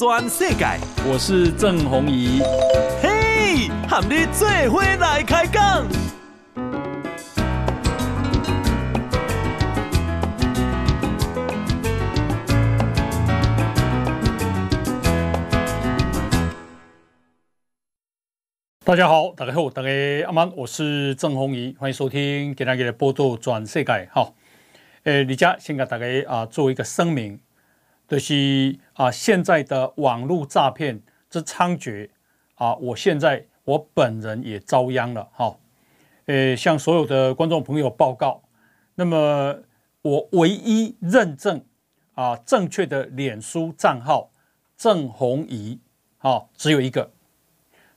全世界。我是郑弘仪。嘿，和你做伙来开讲。大家好，大家好，大家阿曼，我是郑弘仪，欢迎收听今天的波多转世界。好，诶，李佳先给大家啊做一个声明。就是啊，现在的网络诈骗之猖獗啊，我现在我本人也遭殃了哈。呃，向所有的观众朋友报告，那么我唯一认证啊正确的脸书账号郑弘仪，好，只有一个，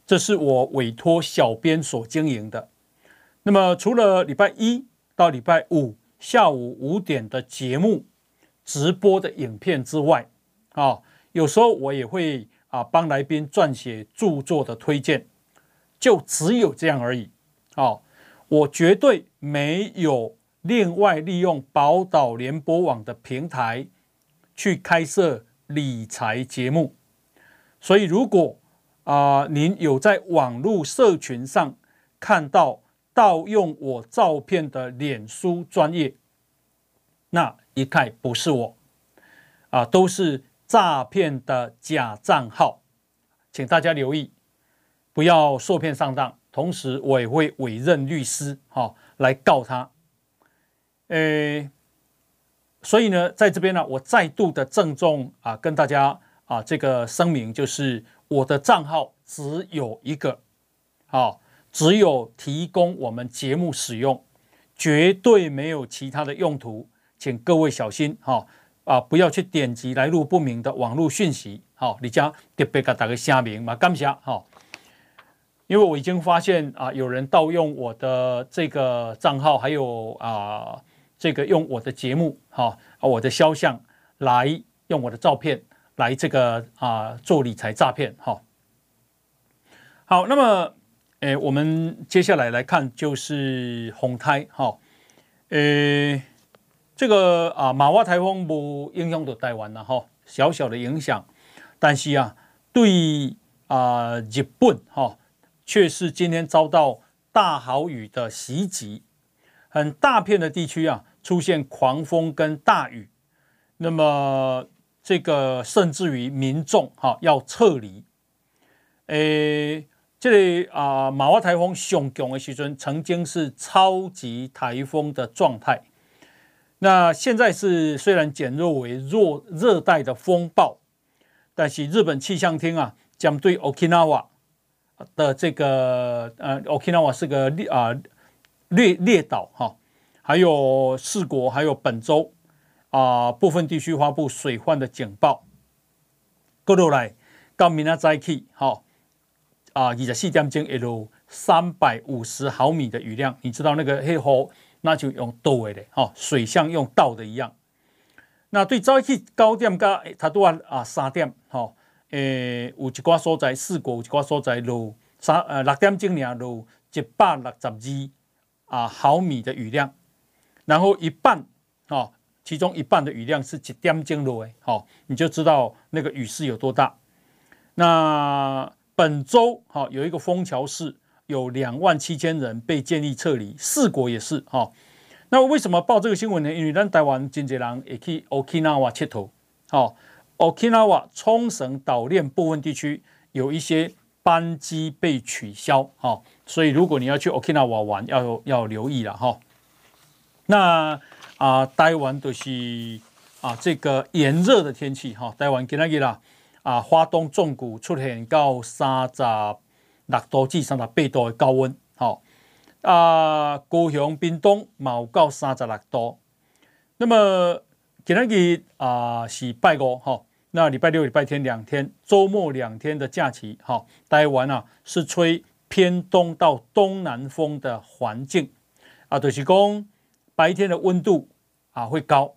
这是我委托小编所经营的。那么除了礼拜一到礼拜五下午五点的节目。直播的影片之外，啊，有时候我也会啊帮来宾撰写著作的推荐，就只有这样而已。啊，我绝对没有另外利用宝岛联播网的平台去开设理财节目。所以，如果啊您有在网络社群上看到盗用我照片的脸书专业，那一概不是我，啊，都是诈骗的假账号，请大家留意，不要受骗上当。同时，我也会委任律师，哈、来告他。诶，所以呢，在这边呢，我再度的郑重啊，跟大家啊，这个声明就是，我的账号只有一个，好、只有提供我们节目使用，绝对没有其他的用途。请各位小心哈啊，不要去点击来路不明的网络讯息。好，你将特别给大家声明嘛，感谢哈。因为我已经发现啊，有人盗用我的这个账号，还有啊，这个用我的节目哈，我的肖像来用我的照片来这个啊做理财诈骗哈。好，那么诶，我们接下来来看就是红胎哈，诶。这个啊，马哇台风不影响到台湾了哈，小小的影响，但是啊，对啊日本哈，却是今天遭到大豪雨的袭击，很大片的地区啊出现狂风跟大雨，那么这个甚至于民众哈要撤离，诶，这里啊马哇台风上强的时阵，曾经是超级台风的状态。那现在是虽然减弱为弱热带的风暴，但是日本气象厅啊，将对 Okinawa 的这个呃 Okinawa 是个列啊列列岛哈，还有四国还有本州啊部分地区发布水患的警报。过落来到明仔载起哈啊二十四点钟会有三百五十毫米的雨量，你知道那个黑河。那就用倒的嘞，哈，水像用倒的一样。那对早起九点加，它都啊啊三点，哈，诶，有一寡所在四国，有一寡所在落三呃六点钟呢落一百六十二啊毫米的雨量，然后一半，哈，其中一半的雨量是一点钟落诶，好，你就知道那个雨势有多大。那本周哈有一个枫桥市。有两万七千人被建议撤离，四国也是哈。那为什么报这个新闻呢？因为咱台湾真济人也去 Okinawa 切头，好，Okinawa 冲绳岛链部分地区有一些班机被取消，哈，所以如果你要去 Okinawa 玩，要要留意了哈。那啊，台湾都是啊这个炎热的天气哈，台湾今仔日啦啊，花东纵谷出现到三十。六度至三十八度的高温，好啊，高雄、屏东有到三十六度。那么今天日啊是拜五，哈，那礼拜六、礼拜天两天，周末两天的假期，哈，台湾啊是吹偏东到东南风的环境啊，就是讲白天的温度啊会高。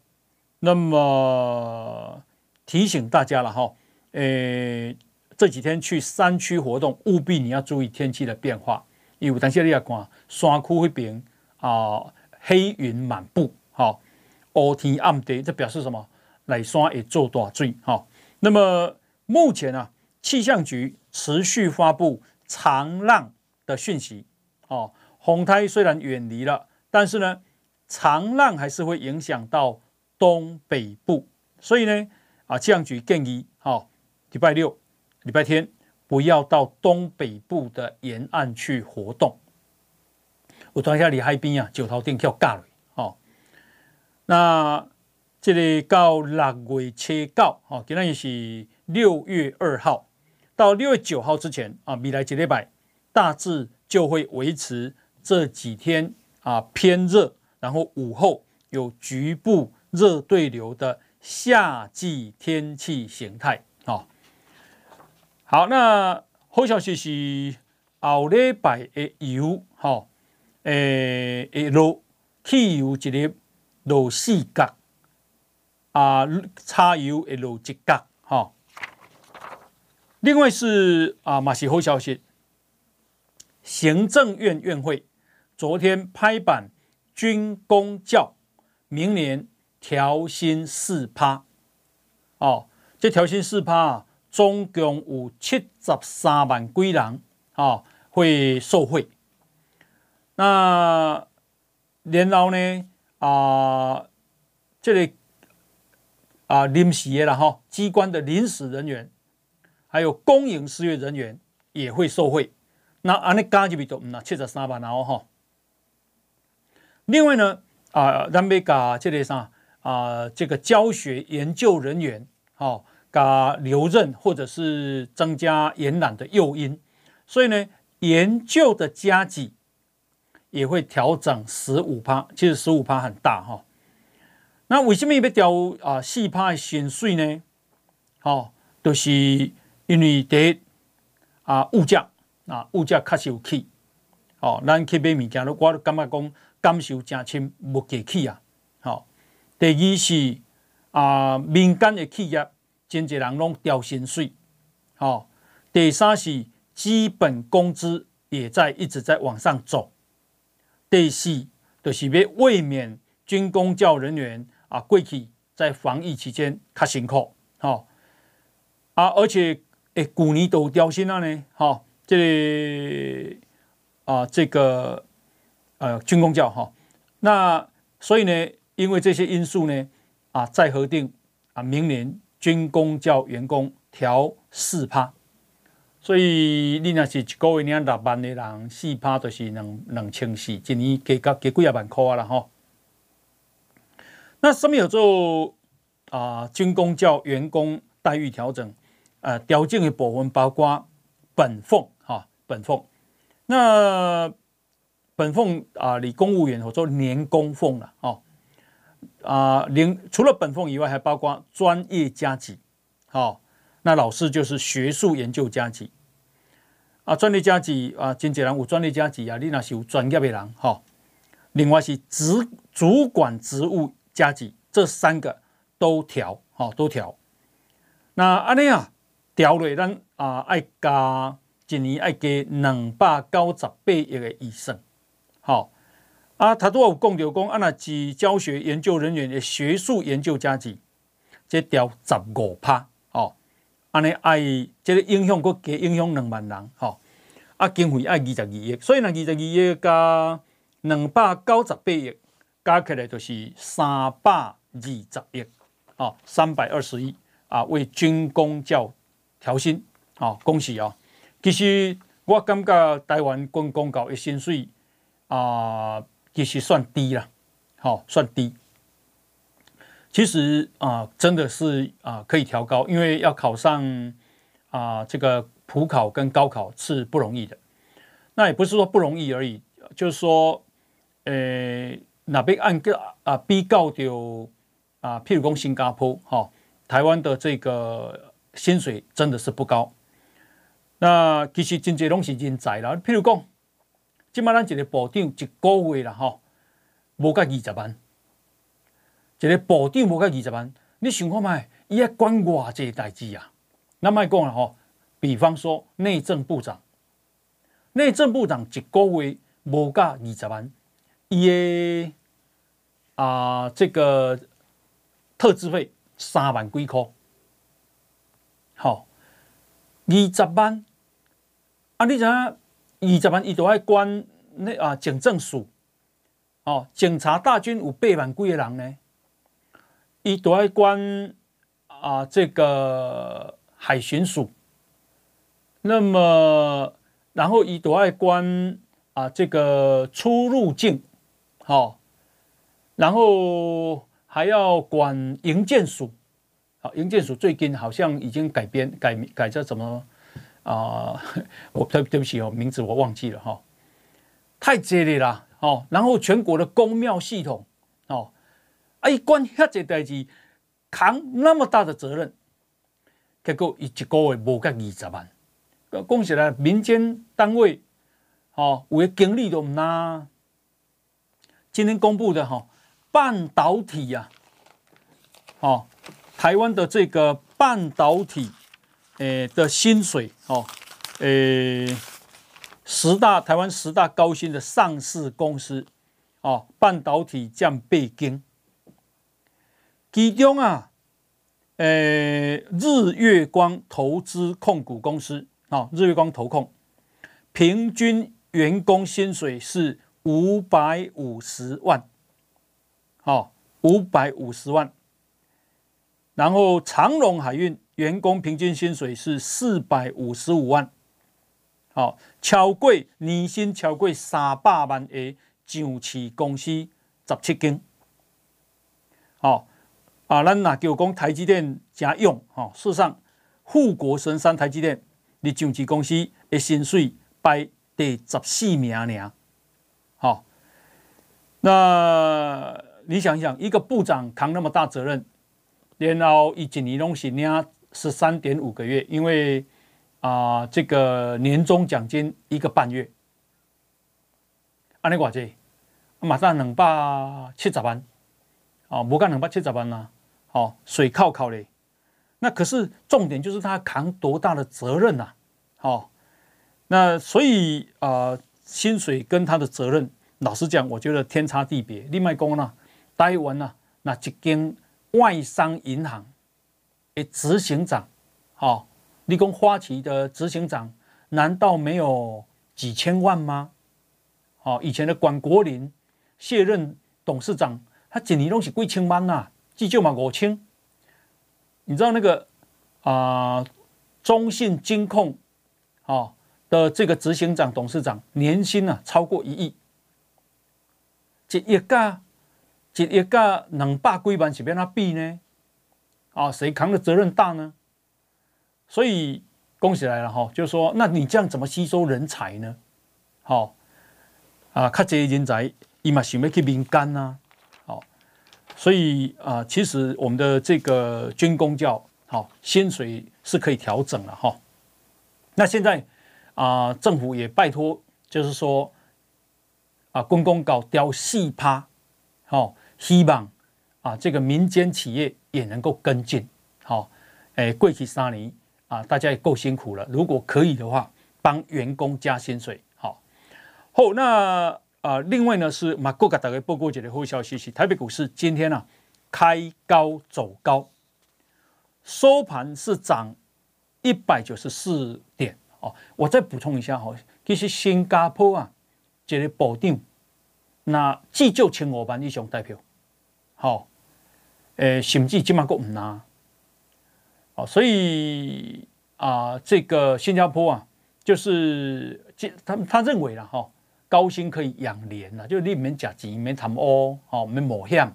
那么提醒大家了，哈，诶。这几天去山区活动，务必你要注意天气的变化。因为等下你要看山区会变啊，黑云满布，好，乌天暗地，这表示什么？来山会做大水，好。那么目前啊，气象局持续发布长浪的讯息。哦，风台虽然远离了，但是呢，长浪还是会影响到东北部。所以呢，啊，气象局建议，哦，礼拜六、礼拜天不要到东北部的沿岸去活动。我当下李海边啊，九头店叫尬了。哦，那这里到六月七号，哦，今天也是六月二号到六月九号之前啊，未来几礼拜大致就会维持这几天啊偏热，然后午后有局部热对流的夏季天气形态。好，那好消息是后礼拜的油，哈。诶，诶，落汽油一日落四角，啊，柴油会落一角，哈。另外是啊，马西好消息，行政院院会昨天拍板军公教，明年调薪四趴，哦，这调薪四趴啊，总共有七十三万几人啊会受贿。那然后呢？啊、呃，这里、个、啊，临时的啦哈，机关的临时人员，还有公营事业人员也会受贿。那安尼加起来都那七十三万哦哈。另外呢，啊，咱们加这里啥啊，这个教学研究人员，好，加留任或者是增加延揽的诱因。所以呢，研究的加给。也会调整十五趴，其实十五趴很大哈。那为什么要调啊四趴的薪水呢？好，都是因为第一啊物价啊物价确实有起。哦，咱去买物件，我都感觉讲感受真深，物价起啊。好，第二是啊民间的企业，真济人拢调薪水。好，第三是基本工资也在一直在往上走。第四就是要慰勉军工教人员啊，过去在防疫期间较辛苦，好啊，而且诶，去年都调薪了呢，好，这里啊，这个呃军工教哈，那所以呢，因为这些因素呢，啊，再核定啊，明年军工教员工调四趴。所以你若是一个月领六万的人，四趴就是两两千四，一年加加加几啊万块啊啦吼。那什么有做啊？军工教员工待遇调整，呃，调整的部分包括本俸哈，本俸。那本俸啊，你公务员或做年工俸了哦。啊，零除了本俸以外，还包括专业加级。好，那老师就是学术研究加级。啊，专业加级啊，经纪人有专业加级啊，你那是有专业的人哈。另外是职主管职务加级，这三个都调，哈，都调。那安尼啊，调了咱啊，爱加一年爱加两百九十八亿的预算。好，啊，他都有讲着讲，啊，那是教学研究人员的学术研究加给，这调十五趴。安尼爱，这个影响国加影响两万人，吼，啊，经费爱二十二亿，所以呢，二十二亿加两百九十八亿，加起来就是三百二十亿，哦，三百二十亿啊，为军工教调薪，哦，恭喜哦。其实我感觉台湾军工教的薪水啊，其实算低了，好，算低。其实啊，真的是啊，可以调高，因为要考上啊这个普考跟高考是不容易的。那也不是说不容易而已，就是说，呃，那边按个啊比较的啊，譬如说新加坡哈，台湾的这个薪水真的是不高。那其实真济拢是人才啦，譬如讲，今麦咱一个部长一个月啦吼，无个二十万。一个部长无个二十万，你想看卖，伊爱管偌济代志啊？那卖讲了吼，比方说内政部长，内政部长一个月无个二十万，伊的啊这个特支费三万几块，好，二十万，啊，你知影二十万，伊都爱管那啊警政署，哦，警察大军有八万几个人呢，伊都爱管啊这个海巡署，那么然后伊都爱管啊这个出入境，好、哦，然后还要管营建署。营建署最近好像已经改编改改叫什么？啊、我对对不起哦，名字我忘记了哈、哦，太激烈了哦。然后全国的公庙系统哦，啊一，关遐这代志扛那么大的责任，结果一个月无个二十万，讲起来民间单位哦，有的经理都唔拿。今天公布的哈、哦，半导体呀、啊，哦。台湾的这个半导体，诶的薪水哦，诶十大台湾十大高薪的上市公司哦，半导体占八间，其中啊，诶日月光投资控股公司啊，日月光投控，平均员工薪水是五百五十万，好，五百五十万。然后长荣海运员工平均薪水是四百五十五万，好，超过年薪超过三百万的上市公司十七间，好啊，咱那就讲台积电加用，哈，事实上富国神山台积电你上市公司的薪水排第十四名呢，好，那你想一想，一个部长扛那么大责任。然后一年拢是领十三点五个月，因为啊、这个年终奖金一个半月，安尼偌济，马上两百七十万，哦，无干两百七十万呐，哦，水靠靠嘞。那可是重点就是他扛多大的责任呐、啊，哦，那所以啊、薪水跟他的责任，老实讲，我觉得天差地别。另外讲呢，台湾呢，那一间。外商银行诶执行长，好，你讲花旗的执行长难道没有几千万吗？好，以前的管国林卸任董事长，他一年都是几千万呐，至少嘛五千。你知道那个啊、中信金控啊的这个执行长董事长年薪啊超过一亿，这一个。一亿个两百几万是变他比呢？啊，谁扛的责任大呢？所以恭喜来了哈，就是说，那你这样怎么吸收人才呢？好啊，看这些人才，伊嘛想要去民间呐。好，所以啊，其实我们的这个军工教好薪水是可以调整了哈。那现在啊，政府也拜托，就是说啊，军公搞调四趴，好。希望啊，这个民间企业也能够跟进。好，哎，过去三年啊，大家也够辛苦了。如果可以的话，帮员工加薪水。好，好，那啊，另外呢是马国给大家报告一个好消息，是台北股市今天啊开高走高，收盘是涨一百九十四点。哦，我再补充一下哈，其实新加坡啊，这个保定那至少千五万以上代表。好，诶，甚至今嘛够唔拿，哦，所以啊、呃，这个新加坡啊，就是他他认为了哈、哦，高薪可以养廉了，就你免假钱，免贪污，哦，免冒险，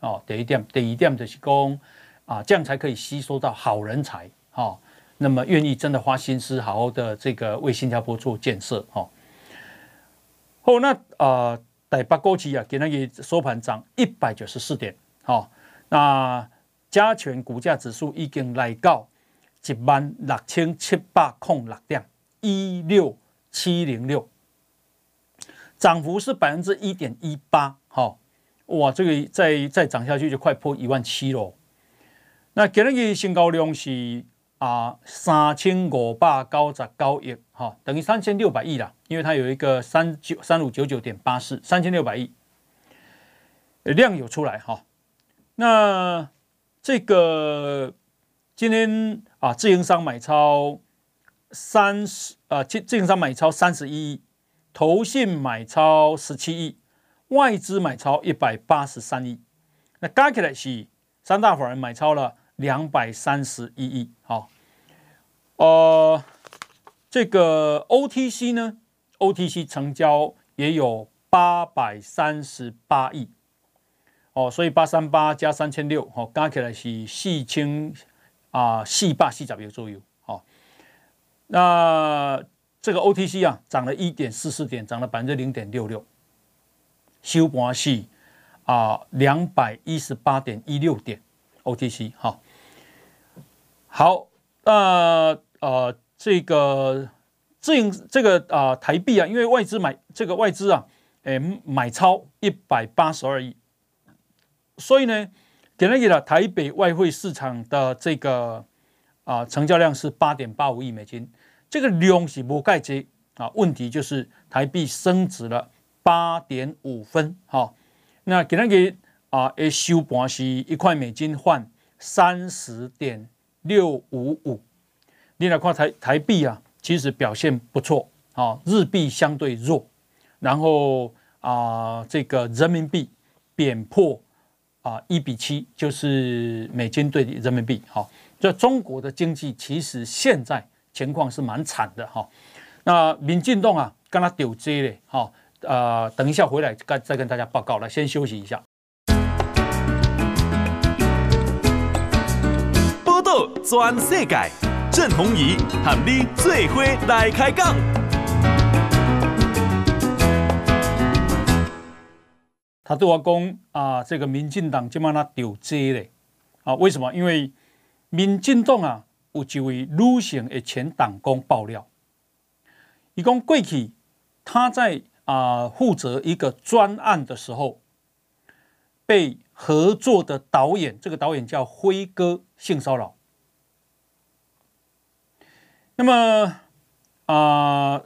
哦，第一点，第二点就是讲啊，这样才可以吸收到好人才，哦，那么愿意真的花心思，好好的这个为新加坡做建设，哦，好，那啊。呃在八股期啊，给那个收盘涨一百九十四点，好，那加权股价指数已经来到一万六千七百空六点一六七零六，涨幅是百分之一点一八，好，哇，这个再再涨下去就快破一万七喽。那给那个新高量是啊三千五百九十九亿。好，等于三千六百亿啦，因为它有一个三九三五九九点八四，三千六百亿量有出来哈。那这个今天啊，自营商买超三十啊，净净资产买超三十一亿，投信买超十七亿，外资买超一百八十三亿，那加起来是三大法人买超了两百三十一亿。好，呃，这个 OTC 呢，OTC 成交也有八百三十八亿。哦，所以八三八加三千六，哦，加起来是四千啊，四百四十亿左右。哦，那这个 OTC 啊，涨了一点四四点，涨了百分之零点六六，收盘是啊两百一十八点一六点 OTC。好、哦，好，那呃这个这这个啊、台币啊，因为外资买这个外资啊，诶买超一百八十二亿。所以呢，给那个台北外汇市场的这个啊成交量是八点八五亿美金，这个量是无盖接啊。问题就是台币升值了八点五分，好，那给那个啊，诶收盘是一块美金换三十点六五五。你来看台台币啊，其实表现不错啊，日币相对弱，然后啊，这个人民币贬破。啊，一比七就是美金兑人民币。好，这中国的经济其实现在情况是蛮惨的哈。那民进党啊，跟他丢接嘞。好，呃，等一下回来再再跟大家报告了。先休息一下。报道全世界，郑弘仪喊你最伙来开讲。他对我讲啊，这个民进党就把他丢接嘞啊？为什么？因为民进党啊有一位女性的前党工爆料，一共过去他在啊负责一个专案的时候，被合作的导演，这个导演叫辉哥性骚扰。那么啊，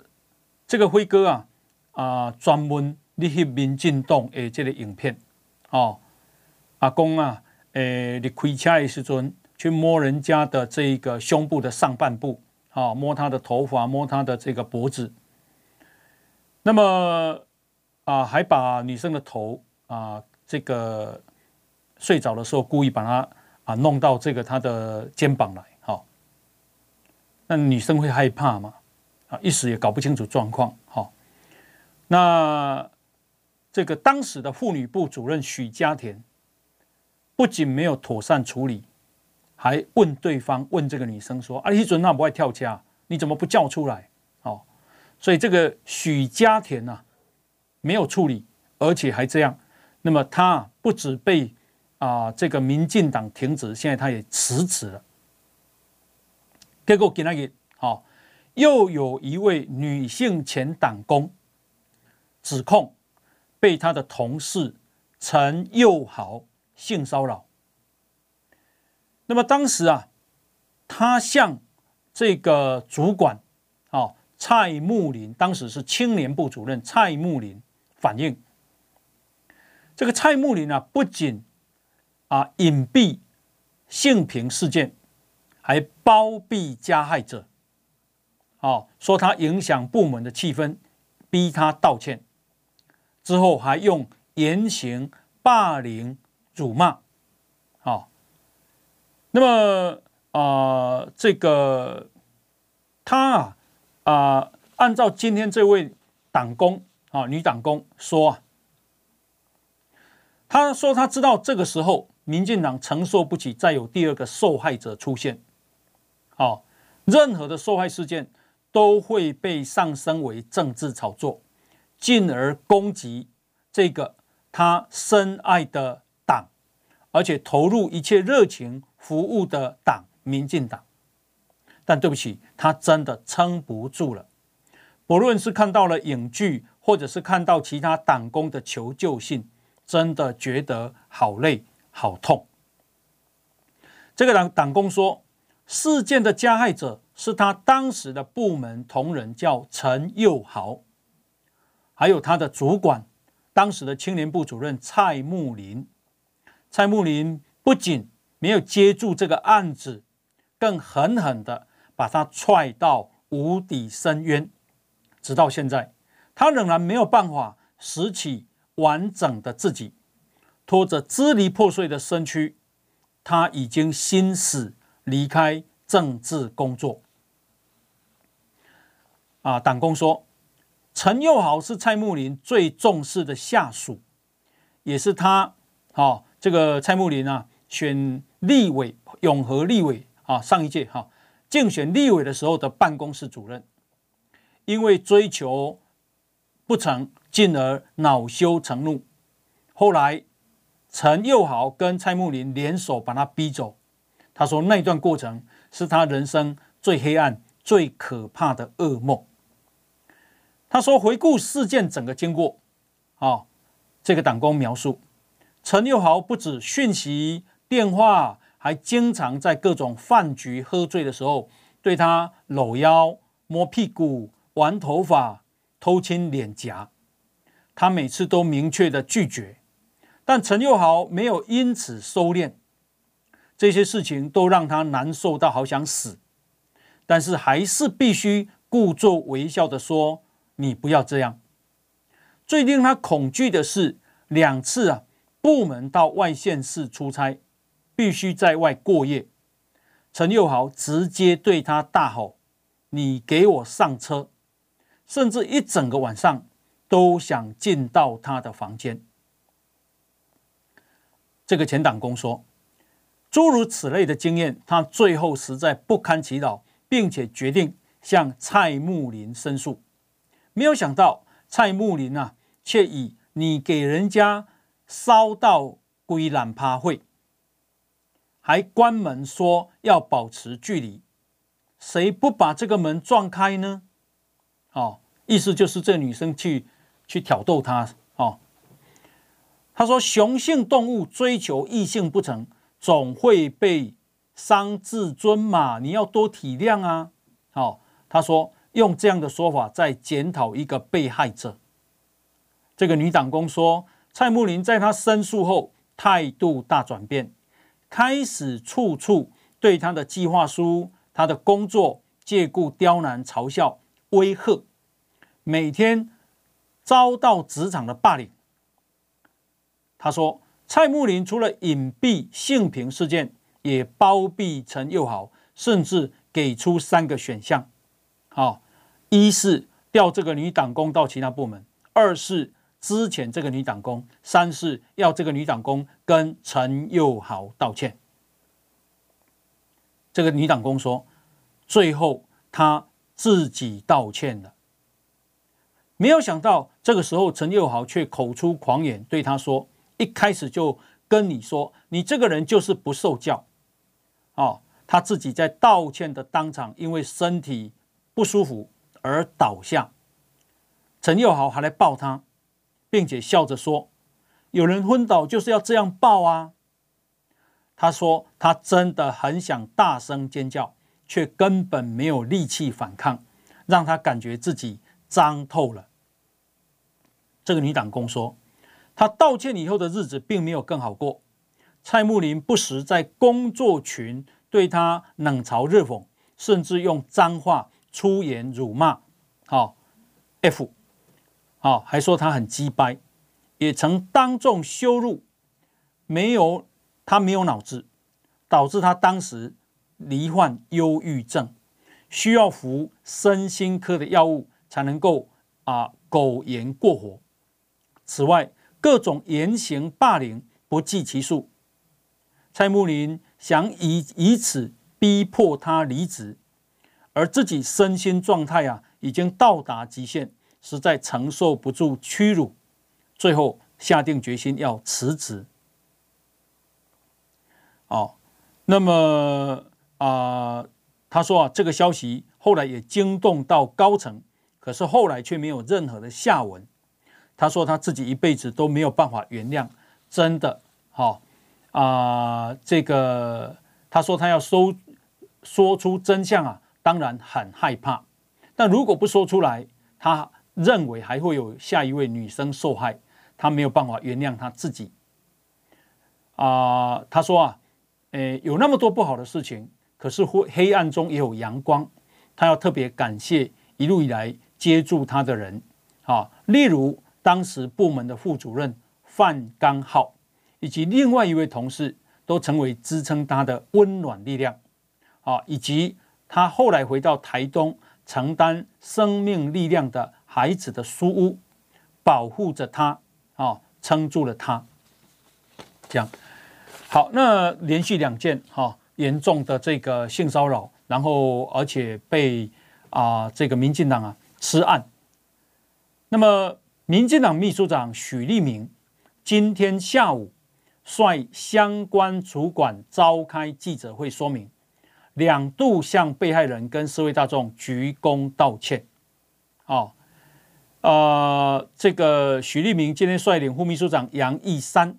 这个辉哥啊啊专门。你去民进党诶，这个影片，哦，阿公啊，诶，你开车的时阵去摸人家的这个胸部的上半部，啊，摸他的头发，摸他的这个脖子，那么啊，还把女生的头啊，这个睡着的时候故意把她啊弄到这个她的肩膀来，好，那女生会害怕嘛？啊，一时也搞不清楚状况，好，那。这个当时的妇女部主任许家田不仅没有妥善处理，还问对方问这个女生说：“啊，你准那不爱跳恰，你怎么不叫出来？”哦，所以这个许家田呐、啊、没有处理，而且还这样，那么他不止被啊、呃、这个民进党停职，现在他也辞职了。结果给那个好，又有一位女性前党工指控。被他的同事陈佑豪性骚扰。那么当时啊，他向这个主管啊蔡慕林，当时是青年部主任蔡慕林反映。这个蔡慕林啊，不仅啊隐蔽性平事件，还包庇加害者，啊说他影响部门的气氛，逼他道歉。之后还用言行霸凌辱骂，好，那么啊、这个他啊啊、按照今天这位党工啊女党工说啊，他说他知道这个时候民进党承受不起再有第二个受害者出现，好，任何的受害事件都会被上升为政治炒作。进而攻击这个他深爱的党，而且投入一切热情服务的党——民进党。但对不起，他真的撑不住了。不论是看到了影剧，或者是看到其他党工的求救信，真的觉得好累、好痛。这个党党工说，事件的加害者是他当时的部门同仁，叫陈佑豪。还有他的主管，当时的青年部主任蔡慕林，蔡慕林不仅没有接住这个案子，更狠狠的把他踹到无底深渊。直到现在，他仍然没有办法拾起完整的自己，拖着支离破碎的身躯，他已经心死，离开政治工作。啊，党工说，陈佑豪是蔡穆林最重视的下属，也是他，哦，这个蔡穆林啊，选立委永和立委啊，上一届哈、竞选立委的时候的办公室主任，因为追求不成，进而恼羞成怒，后来陈佑豪跟蔡穆林联手把他逼走。他说那段过程是他人生最黑暗、最可怕的噩梦。他说：“回顾事件整个经过，啊，这个党工描述，陈又豪不止讯息、电话，还经常在各种饭局喝醉的时候，对他搂腰、摸屁股、玩头发、偷亲脸颊。他每次都明确的拒绝，但陈又豪没有因此收敛。这些事情都让他难受到好想死，但是还是必须故作微笑的说。”你不要这样。最令他恐惧的是两次啊，部门到外县市出差，必须在外过夜。陈佑豪直接对他大吼：“你给我上车！”甚至一整个晚上都想进到他的房间。这个前党工说：“诸如此类的经验，他最后实在不堪其扰，并且决定向蔡穆林申诉。”没有想到蔡木林啊，却以你给人家烧到归懒趴会，还关门说要保持距离，谁不把这个门撞开呢？哦，意思就是这女生去去挑逗他哦。他说，雄性动物追求异性不成，总会被伤自尊嘛，你要多体谅啊。哦，他说。用这样的说法在检讨一个被害者。这个女党工说，蔡慕林在她申诉后态度大转变，开始处处对她的计划书、她的工作借故刁难、嘲笑、威吓，每天遭到职场的霸凌。她说，蔡慕林除了隐蔽性平事件，也包庇陈又豪，甚至给出三个选项，好。一是调这个女党工到其他部门，二是资遣这个女党工，三是要这个女党工跟陈佑豪道歉。这个女党工说，最后她自己道歉了。没有想到这个时候陈佑豪却口出狂言，对她说：“一开始就跟你说，你这个人就是不受教。”哦，他自己在道歉的当场，因为身体不舒服。而倒下，陈佑豪还来抱他，并且笑着说：“有人昏倒就是要这样抱啊。”他说：“他真的很想大声尖叫，却根本没有力气反抗，让他感觉自己脏透了。”这个女党工说：“他道歉以后的日子并没有更好过。蔡慕林不时在工作群对他冷嘲热讽，甚至用脏话。”出言辱骂，好，F，好，还说他很鸡掰，也曾当众羞辱，没有他没有脑子，导致他当时罹患忧郁症，需要服身心科的药物才能够啊苟延过活。此外，各种言行霸凌不计其数。蔡穆林想以以此逼迫他离职。而自己身心状态啊，已经到达极限，实在承受不住屈辱，最后下定决心要辞职。哦，那么啊、他说啊，这个消息后来也惊动到高层，可是后来却没有任何的下文。他说他自己一辈子都没有办法原谅，真的，好、哦、啊、这个他说他要收说出真相啊。当然很害怕，但如果不说出来，他认为还会有下一位女生受害，他没有办法原谅他自己。啊、他说啊，诶，有那么多不好的事情，可是黑黑暗中也有阳光。他要特别感谢一路以来接住他的人，啊，例如当时部门的副主任范刚浩，以及另外一位同事，都成为支撑他的温暖力量，啊，以及他后来回到台东承担生命力量的孩子的书屋，保护着他，啊，撑住了他，这样。好，那连续两件哈严重的这个性骚扰，然后而且被啊这个民进党啊吃案。那么，民进党秘书长许立明今天下午率相关主管召开记者会，说明两度向被害人跟社会大众鞠躬道歉。哦，呃，这个许立明今天率领副秘书长杨义山。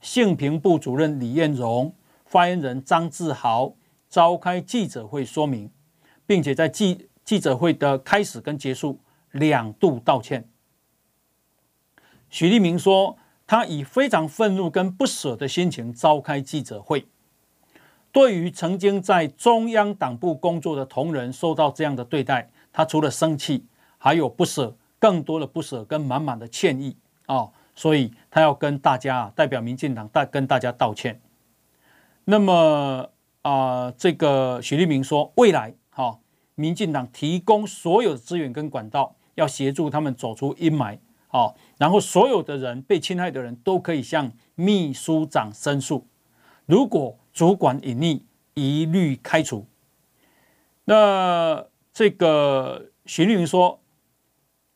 性平部主任李彦荣、发言人张志豪召开记者会说明，并且在记记者会的开始跟结束两度道歉。许立明说，他以非常愤怒跟不舍的心情召开记者会。对于曾经在中央党部工作的同仁受到这样的对待，他除了生气，还有不舍，更多的不舍跟满满的歉意啊。哦所以他要跟大家代表民进党大跟大家道歉。那么啊、呃，这个许立明说，未来哈、民进党提供所有的资源跟管道，要协助他们走出阴霾。好、然后所有的人被侵害的人都可以向秘书长申诉。如果主管隐匿，一律开除。那这个许立明说，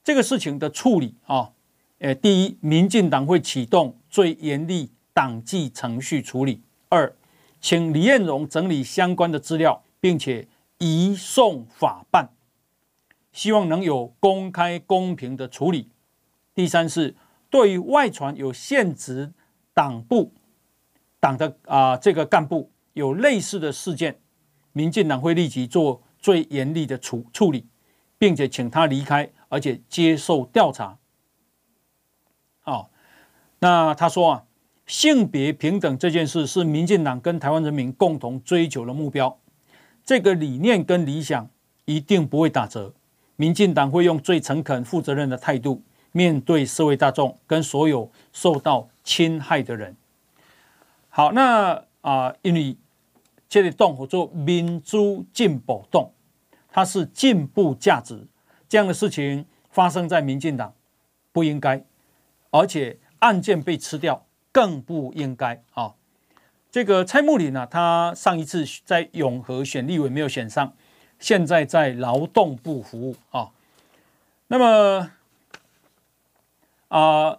这个事情的处理啊。呃，第一，民进党会启动最严厉党纪程序处理；二，请李彦荣整理相关的资料，并且移送法办，希望能有公开公平的处理；第三是，对于外传有现职党部党的啊、这个干部有类似的事件，民进党会立即做最严厉的处处理，并且请他离开，而且接受调查。哦，那他说啊，性别平等这件事是民进党跟台湾人民共同追求的目标，这个理念跟理想一定不会打折。民进党会用最诚恳、负责任的态度面对社会大众跟所有受到侵害的人。好，那啊、因为这个党叫做民主进步党，它是进步价值，这样的事情发生在民进党不应该。而且案件被吃掉更不应该啊！这个蔡慕林呢，他上一次在永和选立委没有选上，现在在劳动部服务啊。那么啊，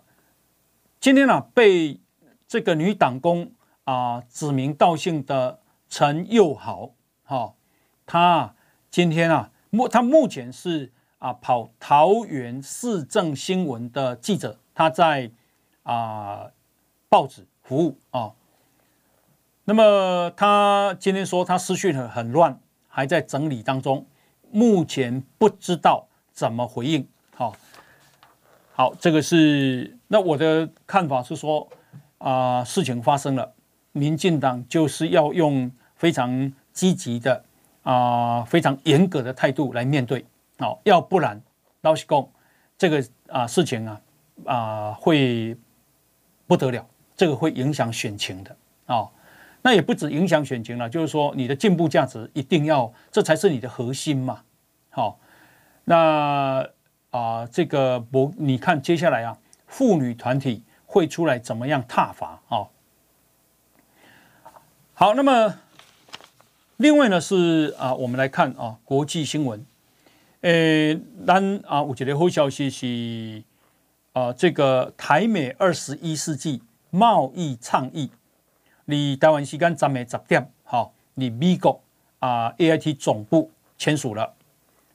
今天呢、啊、被这个女党工啊指名道姓的陈佑豪，哈，他今天啊目他目前是啊跑桃园市政新闻的记者。他在啊报纸服务啊，那么他今天说他思绪很很乱，还在整理当中，目前不知道怎么回应。好，好，这个是那我的看法是说啊，事情发生了，民进党就是要用非常积极的啊，非常严格的态度来面对，好，要不然老实讲这个啊事情啊。啊、呃，会不得了，这个会影响选情的啊、那也不止影响选情了，就是说你的进步价值一定要，这才是你的核心嘛。好、那啊、呃，这个我你看接下来啊，妇女团体会出来怎么样挞伐啊、好，那么另外呢是啊，我们来看啊，国际新闻。诶，咱啊，有一个好消息是。啊，这个台美二十一世纪贸易倡议，离台湾时间昨晚十点，好，离美国啊 AIT 总部签署了。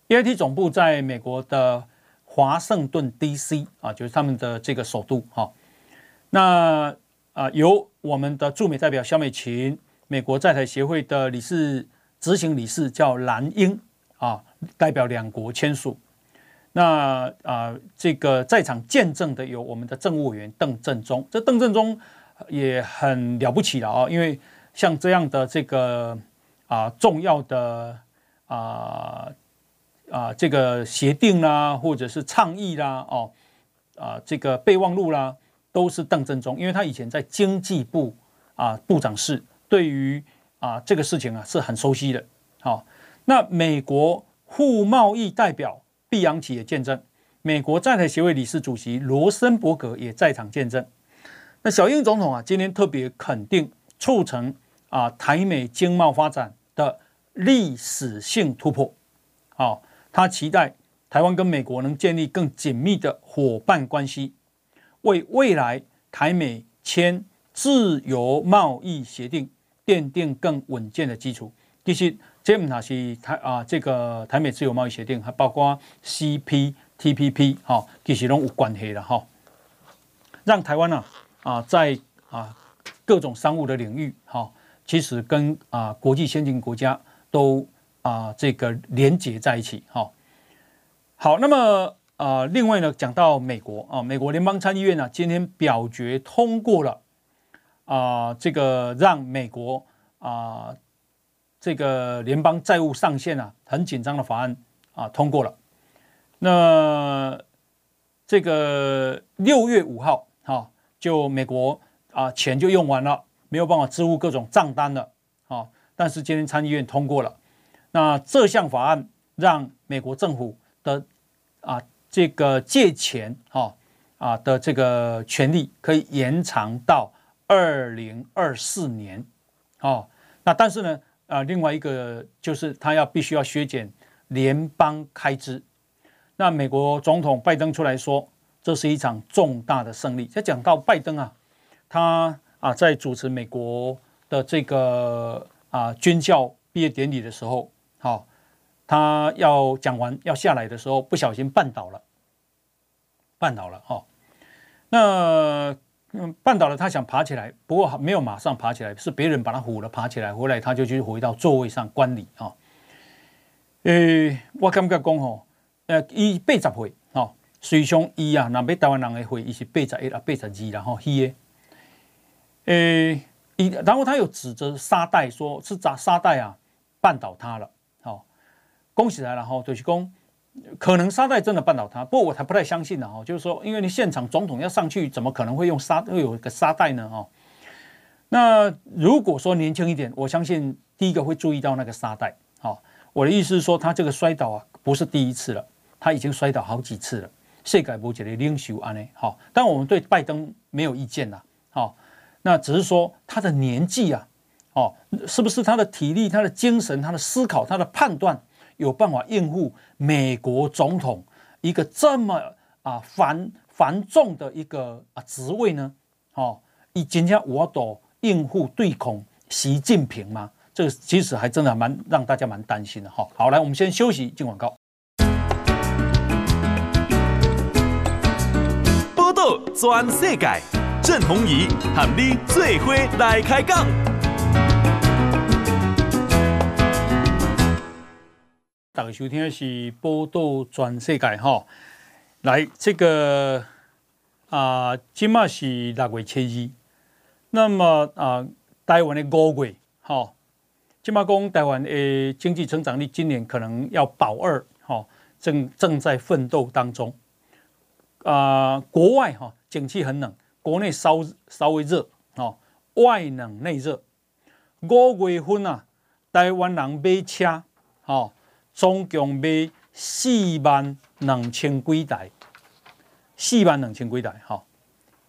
AIT 总部在美国的华盛顿 DC 啊，就是他们的这个首都。哈，那啊，由我们的驻美代表萧美琴，美国在台协会的理事执行理事叫蓝英啊，代表两国签署。那啊、呃，这个在场见证的有我们的政务委员邓振中，这邓振中也很了不起了啊，因为像这样的这个啊、重要的啊、呃、啊这个协定啦，或者是倡议啦，哦啊这个备忘录啦，都是邓振中，因为他以前在经济部啊部长室，对于啊这个事情啊是很熟悉的。好，那美国副贸易代表毕扬奇也见证，美国在台协会理事主席罗森伯格也在场见证。那小英总统啊，今天特别肯定促成啊台美经贸发展的历史性突破。好，他期待台湾跟美国能建立更紧密的伙伴关系，为未来台美签自由贸易协定奠定更稳健的基础。其实这不是台啊这个台美自由贸易协定，还包括 CPTPP 哈，其实都有关系的哈，让台湾呢。啊，在啊各种商务的领域，哈，其实跟啊国际先进国家都啊这个连接在一起，哈。好，那么啊，另外呢，讲到美国啊，美国联邦参议院呢，今天表决通过了啊，这个让美国啊这个联邦债务上限啊很紧张的法案啊通过了。那这个六月五号，哈。就美国啊，钱就用完了，没有办法支付各种账单了啊。但是今天参议院通过了，那这项法案让美国政府的啊这个借钱哈啊的这个权利可以延长到二零二四年哦。那但是呢啊，另外一个就是他要必须要削减联邦开支。那美国总统拜登出来说。这是一场重大的胜利。在讲到拜登啊，他啊在主持美国的这个啊军校毕业典礼的时候，好，他要讲完要下来的时候，不小心绊倒了，绊倒了哈。那嗯绊倒了，他想爬起来，不过没有马上爬起来，是别人把他扶了爬起来，回来他就去回到座位上观礼啊。诶，我感觉讲吼，呃，以八十岁。随上伊啊，那要台湾人的会，伊是八十一啊，八十二然后伊的，诶，伊然后他又指责沙袋，说是砸沙袋啊绊倒他了，好，恭喜他了哈，就是讲可能沙袋真的绊倒他，不过我才不太相信呢哈，就是说因为你现场总统要上去，怎么可能会用沙会有一个沙袋呢哈？那如果说年轻一点，我相信第一个会注意到那个沙袋，好，我的意思是说他这个摔倒啊不是第一次了，他已经摔倒好几次了。世界无一个领袖安尼，好，但我们对拜登没有意见呐，好，那只是说他的年纪啊，哦，是不是他的体力、他的精神、他的思考、他的判断有办法应付美国总统一个这么啊繁繁重的一个啊职位呢？哦，以今天我都应付对抗习近平吗？这个其实还真的蛮让大家蛮担心的哈。好，来，我们先休息，进广告。全世界，郑鸿仪喊你最伙来开讲。大家收听的是《报道全世界》哈，来这个啊，今嘛是六月七日，那么啊，台湾的五月哈，今嘛讲台湾的经济成长率今年可能要保二哈，正正在奋斗当中。啊，国外哈景气很冷，国内稍稍微热，哦，外冷内热。五月份啊，台湾人买车，哦，总共买四万两千几台，四万两千几台，哈，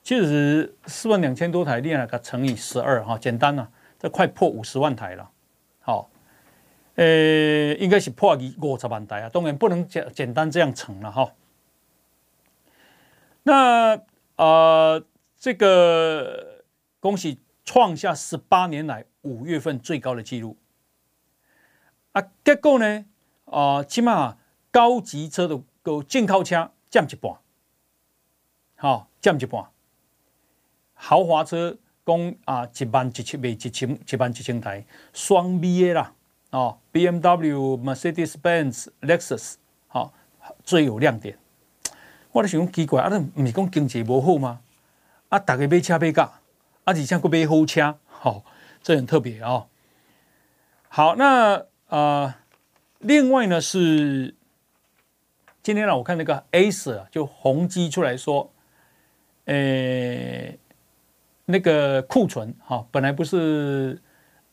其实四万两千多台，另外个乘以十二，哈，简单呐，这快破五十万台了，好，呃，应该是破五十万台啊，当然不能简简单这样乘了，哈。那啊、呃，这个恭喜创下十八年来五月份最高的纪录啊！结果呢啊、起码高级车的个进口车降一半，好、哦、降一半。豪华车共啊一万一千卖一千一万一千台，双 B A 啦哦，B M W、Mercedes-Benz、Lexus 好最有亮点。我咧想讲奇怪，啊，你唔是讲经济无好吗？啊，大家买车买价，啊，而且还买好车，好、哦，这很特别、哦。好，那啊、另外呢是今天呢，我看那个 Acer 就宏基出来说，诶，那个库存哈，本来不是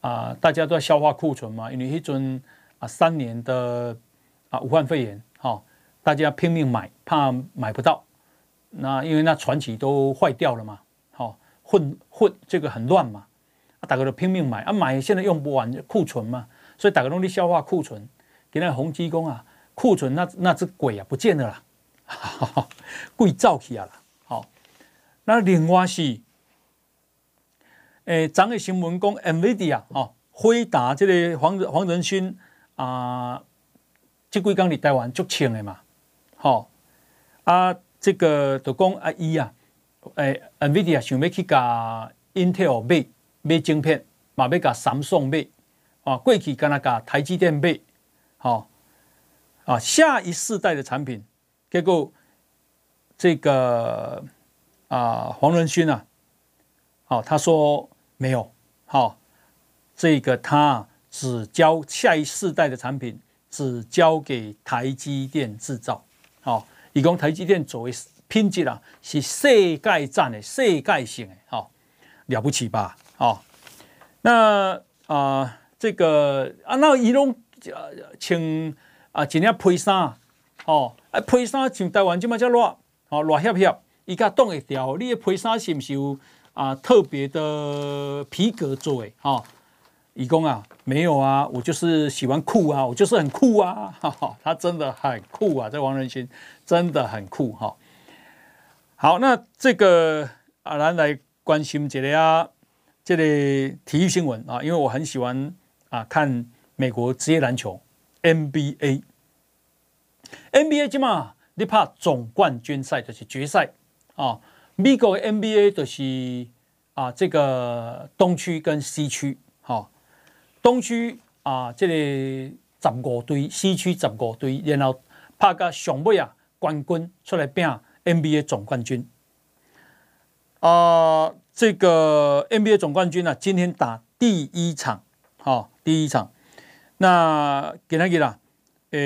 啊，大家都在消化库存嘛，因为一尊啊三年的啊武汉肺炎哈，大家拼命买，怕买不到，那因为那传奇都坏掉了嘛，好混混这个很乱嘛，啊大家都拼命买啊买，现在用不完库存嘛，所以大家都在消化库存，那宏碁讲啊。库存那那只鬼啊不见了啦，鬼走去啊啦。好，那另外是，诶、欸，昨个新闻讲 NVIDIA 哦，辉达这个黄黄仁勋啊，这几天在台湾足清的嘛，好啊，这个就讲啊伊啊，诶、欸、，NVIDIA 想要去甲 Intel 买买晶片，嘛要甲三星买，啊，过去敢若甲台积电买，好。啊，下一世代的产品，结果这个啊黄仁勋啊，好、啊，他说没有，好、啊，这个他只交下一世代的产品，只交给台积电制造，好、啊，以供台积电作为品质啊，是世界战的世界性的，好、啊，了不起吧，好、啊，那啊这个啊那仪容请。啊，一领配衫，哦，啊，配衫像台湾这么叫热，哦，热协协，伊甲挡会掉。你的配衫是不是有啊特别的皮革做诶？哈、哦，伊讲啊，没有啊，我就是喜欢酷啊，我就是很酷啊，哈哈，他真的很酷啊，这王仁勋真的很酷哈、哦。好，那这个啊，咱来关心一下啊，这个体育新闻啊，因为我很喜欢啊看美国职业篮球。NBA，NBA 即嘛，你拍总冠军赛就是决赛啊。美国的 NBA 就是啊，这个东区跟西区，哈，东区啊，这里十五队，西区十五队，然后拍个上尾啊，冠军出来拼 NBA 总冠军。啊，这个 NBA 总冠军呢，今天打第一场，哈，第一场。那给他给他，呃，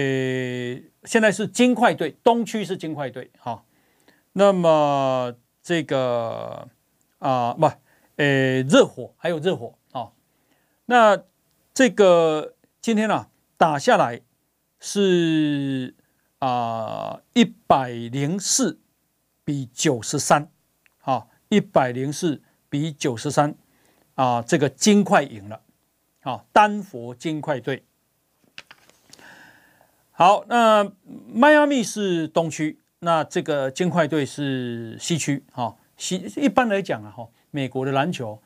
现在是金块队，东区是金块队，哈。那么这个啊，不，呃，热火还有热火啊。那这个今天啊打下来是啊一百零四比九十三，啊，一百零四比九十三，啊，这个金块赢了。好，丹佛金块队。好，那迈阿密是东区，那这个金块队是西区。哈，西一般来讲啊，哈，美国的篮球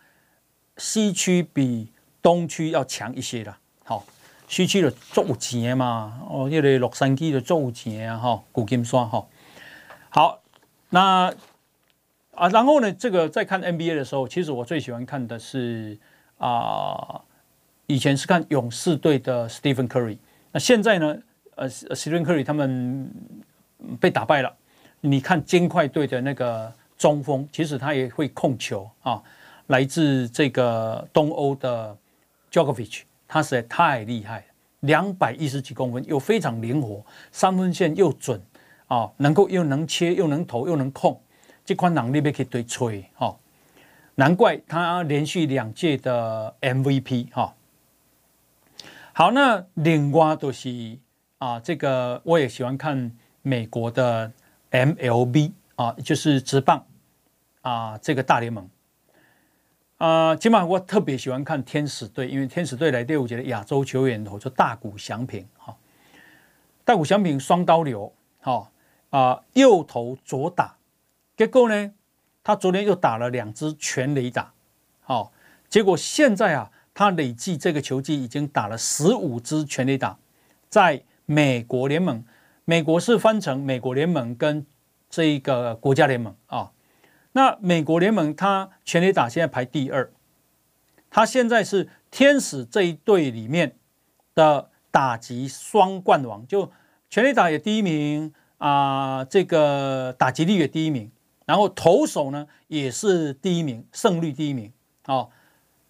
西区比东区要强一些的。好，西区的足有钱嘛，哦，那个洛杉矶的足有钱啊，哈，古金山哈。好，那啊，然后呢，这个在看 NBA 的时候，其实我最喜欢看的是啊。以前是看勇士队的 Stephen Curry，那现在呢？呃，Stephen Curry 他们被打败了。你看金块队的那个中锋，其实他也会控球啊，来自这个东欧的 Jokovic，他实在太厉害了，两百一十几公分，又非常灵活，三分线又准啊，能够又能切又能投又能控，这款能力被可以对吹哈，难怪他连续两届的 MVP 哈。好，那另外都是啊，这个我也喜欢看美国的 MLB 啊，就是职棒啊，这个大联盟啊，起码我特别喜欢看天使队，因为天使队来第五届的亚洲球员，我说大谷翔平哈，大谷翔平双刀流，哈啊，右投左打，结果呢，他昨天又打了两支全垒打，好，结果现在啊。他累计这个球季已经打了十五支全垒打，在美国联盟，美国是分成美国联盟跟这一个国家联盟啊。那美国联盟他全垒打现在排第二，他现在是天使这一队里面的打击双冠王，就全垒打也第一名啊，这个打击率也第一名，然后投手呢也是第一名，胜率第一名啊。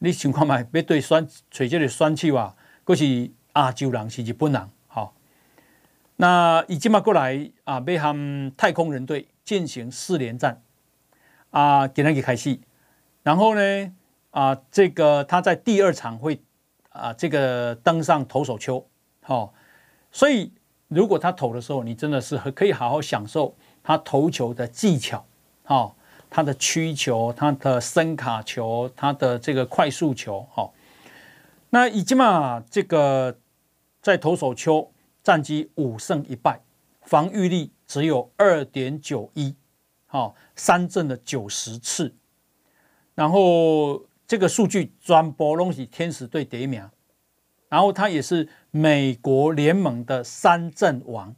你想看嘛？要对选找这个选手啊，佫是亚洲人，是日本人，好。那已经嘛过来啊，被他们太空人队进行四连战啊，给他给开戏。然后呢啊，这个他在第二场会啊，这个登上投手丘，好、哦，所以如果他投的时候，你真的是可以好好享受他投球的技巧，好、哦，他的曲球、他的伸卡球、他的这个快速球，好、哦。那已经嘛，这个在投手丘。战绩五胜一败，防御力只有二点九一，好，三振了九十次，然后这个数据全部拢是天使队第一名，然后他也是美国联盟的三振王，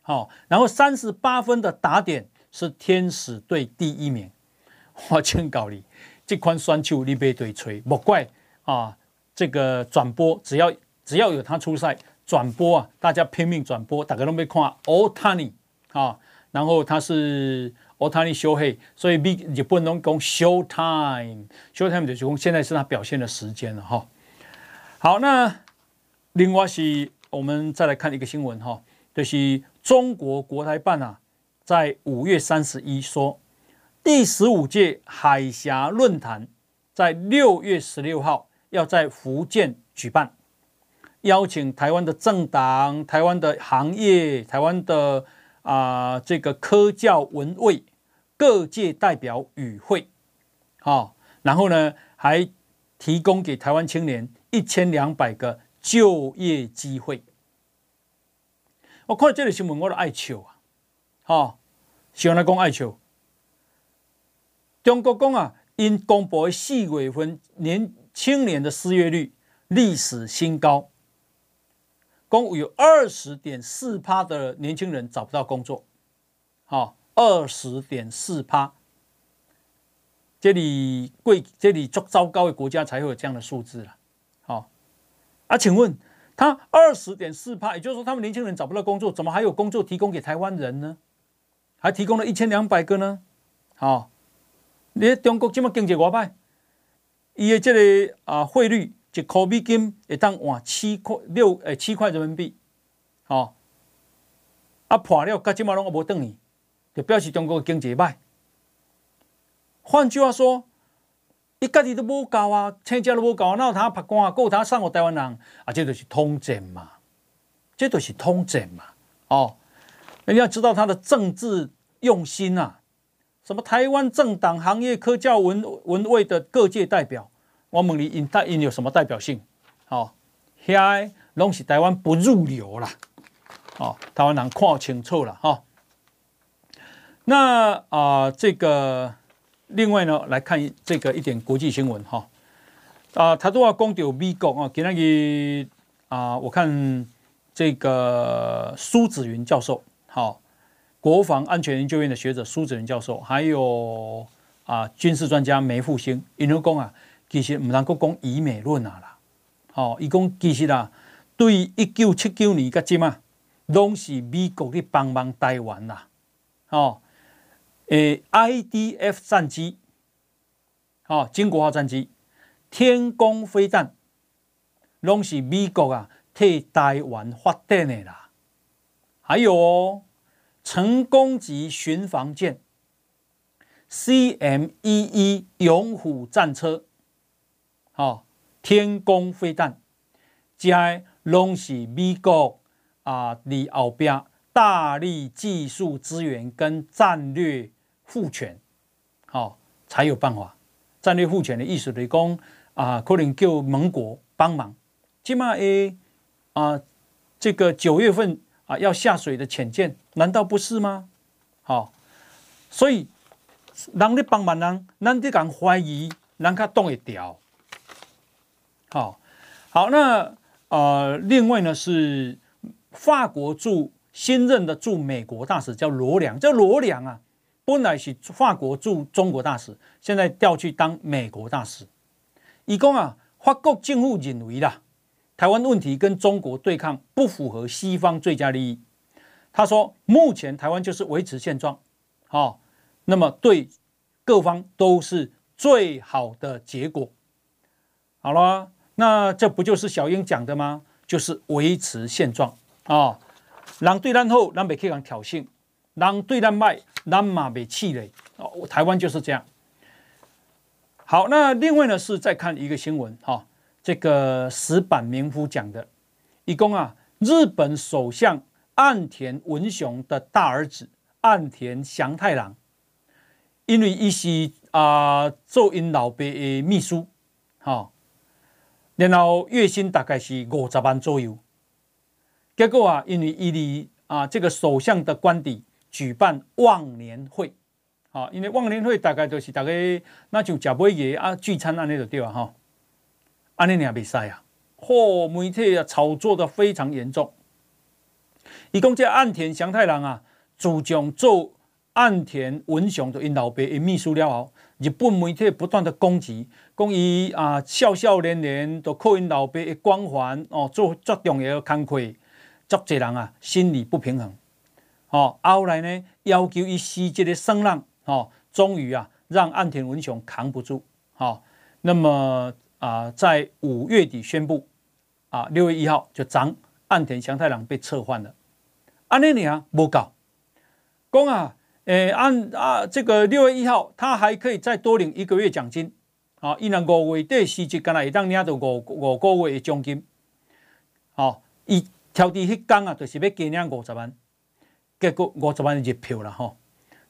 好，然后三十八分的打点是天使队第一名，我劝告你，这款选手你别对吹，莫怪啊，这个转播只要只要有他出赛。转播啊，大家拼命转播，大家都没看奥塔尼啊，然后他是奥塔尼休黑，所以比也不能讲 show time，show time 就是讲现在是他表现的时间了哈。好，那另外是我们再来看一个新闻哈，就是中国国台办啊，在五月三十一说，第十五届海峡论坛在六月十六号要在福建举办。邀请台湾的政党、台湾的行业、台湾的啊、呃、这个科教文卫各界代表与会，好、哦，然后呢还提供给台湾青年一千两百个就业机会。我看到这个新闻，我都爱笑啊！哈、哦，喜欢来讲爱笑。中国讲啊，因公布的四月份年青年的失业率历史新高。共有二十点四趴的年轻人找不到工作，好，二十点四趴，这里贵，这里糟糟糕的国家才会有这样的数字了，好，啊，请问他二十点四趴，也就是说他们年轻人找不到工作，怎么还有工作提供给台湾人呢？还提供了一千两百个呢？好，你中国这么经济外派，伊的这个啊汇率。一块美金会当换七块六诶七块人民币，哦，啊破了，到今嘛拢还无转去，就表示中国经济歹。换句话说，伊家己都无够啊，车价都无够，哪有通拍光啊？够有通送互台湾人啊？这就是通战嘛，这就是通战嘛，哦，你要知道他的政治用心啊，什么台湾政党、行业、科教、文文卫的各界代表。我问你，因代因有什么代表性？哦，遐拢是台湾不入流啦，哦，台湾人看清楚了哈、那啊、这个另外呢，来看这个一点国际新闻哈。啊、他都要讲到美国啊，给那个啊，我看这个苏子云教授，好、哦，国防安全研究院的学者苏子云教授，还有啊，军事专家梅复兴，因为讲啊。其实唔能够讲以美论啊啦，哦，伊讲其实啦，对一九七九年个即嘛，拢是美国去帮忙台湾啦，哦，诶，IDF 战机，哦，金国号战机，天宫飞弹，拢是美国啊替台湾发电的啦，还有哦，成功级巡防舰，CM 一一勇虎战车。哦，天宫飞弹，这拢是美国啊，伫后边大力技术资源跟战略赋权，好、哦、才有办法。战略赋权的意思就是讲啊，可能叫盟国帮忙。起码诶啊，这个九月份啊要下水的潜舰，难道不是吗？好、哦，所以人咧帮忙人，咱得敢怀疑，人较动会掉。好，好，那呃，另外呢是法国驻新任的驻美国大使叫罗良，这罗良啊，本来是法国驻中国大使，现在调去当美国大使。伊讲啊，法国政府认为啦，台湾问题跟中国对抗不符合西方最佳利益。他说，目前台湾就是维持现状，好，那么对各方都是最好的结果。好了。那这不就是小英讲的吗？就是维持现状啊、哦，人对咱好，咱袂去人挑衅；人对咱歹，咱嘛袂气馁。哦，台湾就是这样。好，那另外呢是再看一个新闻哈、这个石坂民夫讲的，一共啊，日本首相岸田文雄的大儿子岸田祥太郎，因为伊是啊做因老爸的秘书，哈、哦，然后月薪大概是五十万左右，结果啊，因为伊哩啊这个首相的官邸举办忘年会。啊，因为忘年会大概就是大概那就食尾个啊聚餐安尼就对啊哈，安尼也袂使啊，嚯，媒体啊炒作的非常严重。伊讲这岸田祥太郎啊，自从做岸田文雄的因老爸的秘书了后，日本媒体不断的攻击，讲伊啊笑笑连连，都靠因老爸的光环哦，做足重要的工课，足侪人啊心理不平衡。哦，后来呢要求伊辞职的声浪。哦，终于啊，让岸田文雄扛不住。哦，那么啊、在五月底宣布，啊，六月一号就涨，岸田祥太郎被撤换了。安尼呢，不搞，讲啊，诶，按啊，这个六月一号，他还可以再多领一个月奖金。啊，伊若五月底辞职，干来会当领到五五个月的奖金。好、哦，伊挑的迄天啊，就是要加领五十万，结果五十万就票了吼、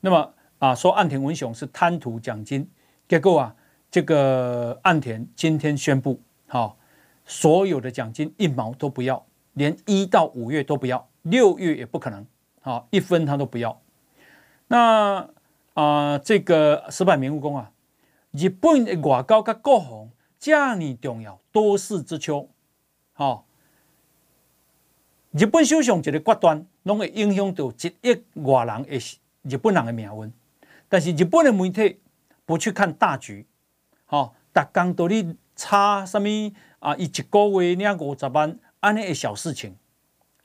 那么。啊，说岸田文雄是贪图奖金，结果啊，这个岸田今天宣布，好、所有的奖金一毛都不要，连一到五月都不要，六月也不可能，好、一分他都不要。那啊，这个石坂民务工啊，日本的外交跟国防这么重要，多事之秋，好、日本首相一个决断，拢会影响到一亿外人的日本人的命运。但是日本的媒体不去看大局，好，大刚都你差什么啊？一个月领五十万，安尼的小事情，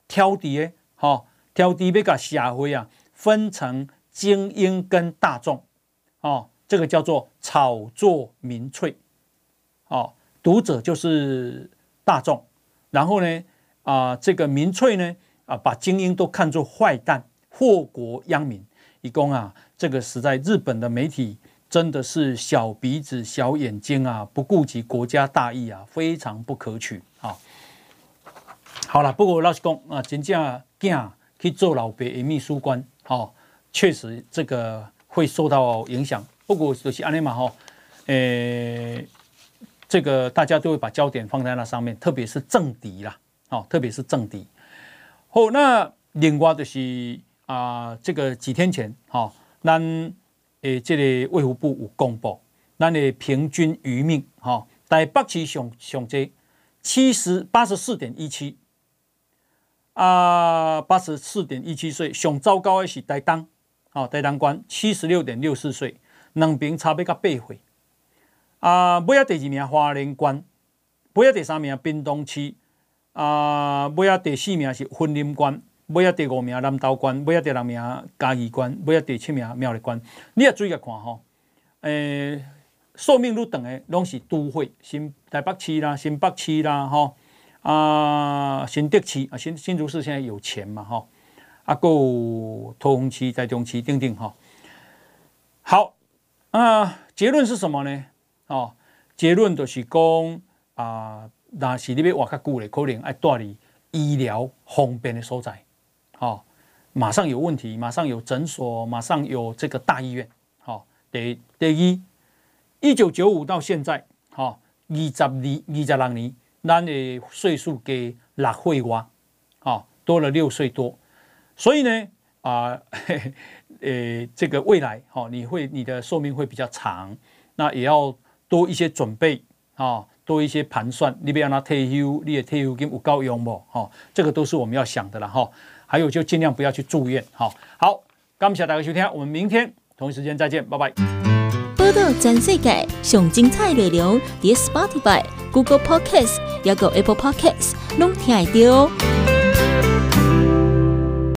挑底的，好，挑底要把社会啊分成精英跟大众，哦，这个叫做炒作民粹，哦，读者就是大众，然后呢，啊，这个民粹呢，啊，把精英都看作坏蛋，祸国殃民，一共啊。这个实在，日本的媒体真的是小鼻子小眼睛啊，不顾及国家大义啊，非常不可取啊。好了，不过老实讲啊，真正囝去做老爸的秘书官，哦，确实这个会受到影响。不过就是安尼嘛，哈，诶，这个大家都会把焦点放在那上面，特别是政敌啦，哦，特别是政敌。好，那另外就是啊，这个几天前，哈。咱诶，这个卫福部有公布，咱的平均余命哈，台北市上上济七十八十四点一七啊，八十四点一七岁，上糟糕的是台东，哦，台东县七十六点六四岁，两边差别甲八岁啊，尾仔第二名花莲县，尾仔第三名屏东区啊，尾仔第四名是云林县。尾啊第五名南投县，尾啊第六名嘉义县，尾啊第七名苗栗县。你也注意看吼，诶、欸，寿命愈长诶，拢是都会，新台北市啦，新北市啦，吼啊，新竹市啊，新新竹市现在有钱嘛，吼啊，够桃园市、台中市等等，吼。好啊，结论是什么呢？哦，结论就是讲啊，若是你要活较久咧，可能爱带你医疗方便的所在。哦，马上有问题，马上有诊所，马上有这个大医院。好、哦，第第一，一九九五到现在，好二十二二十六年，咱的岁数给六岁哇，好多了六岁多。所以呢，啊，呃，这个未来，好，你会你的寿命会比较长，那也要多一些准备啊，多一些盘算。你不要拿退休，你的退休金有够用不？哈，这个都是我们要想的了哈。还有就尽量不要去住院，好，好，感谢大家收听，我们明天同一时间再见，拜拜。报道全世界上精彩内容，点 Spotify、Google Podcasts，还有 Apple Podcasts，拢听得到。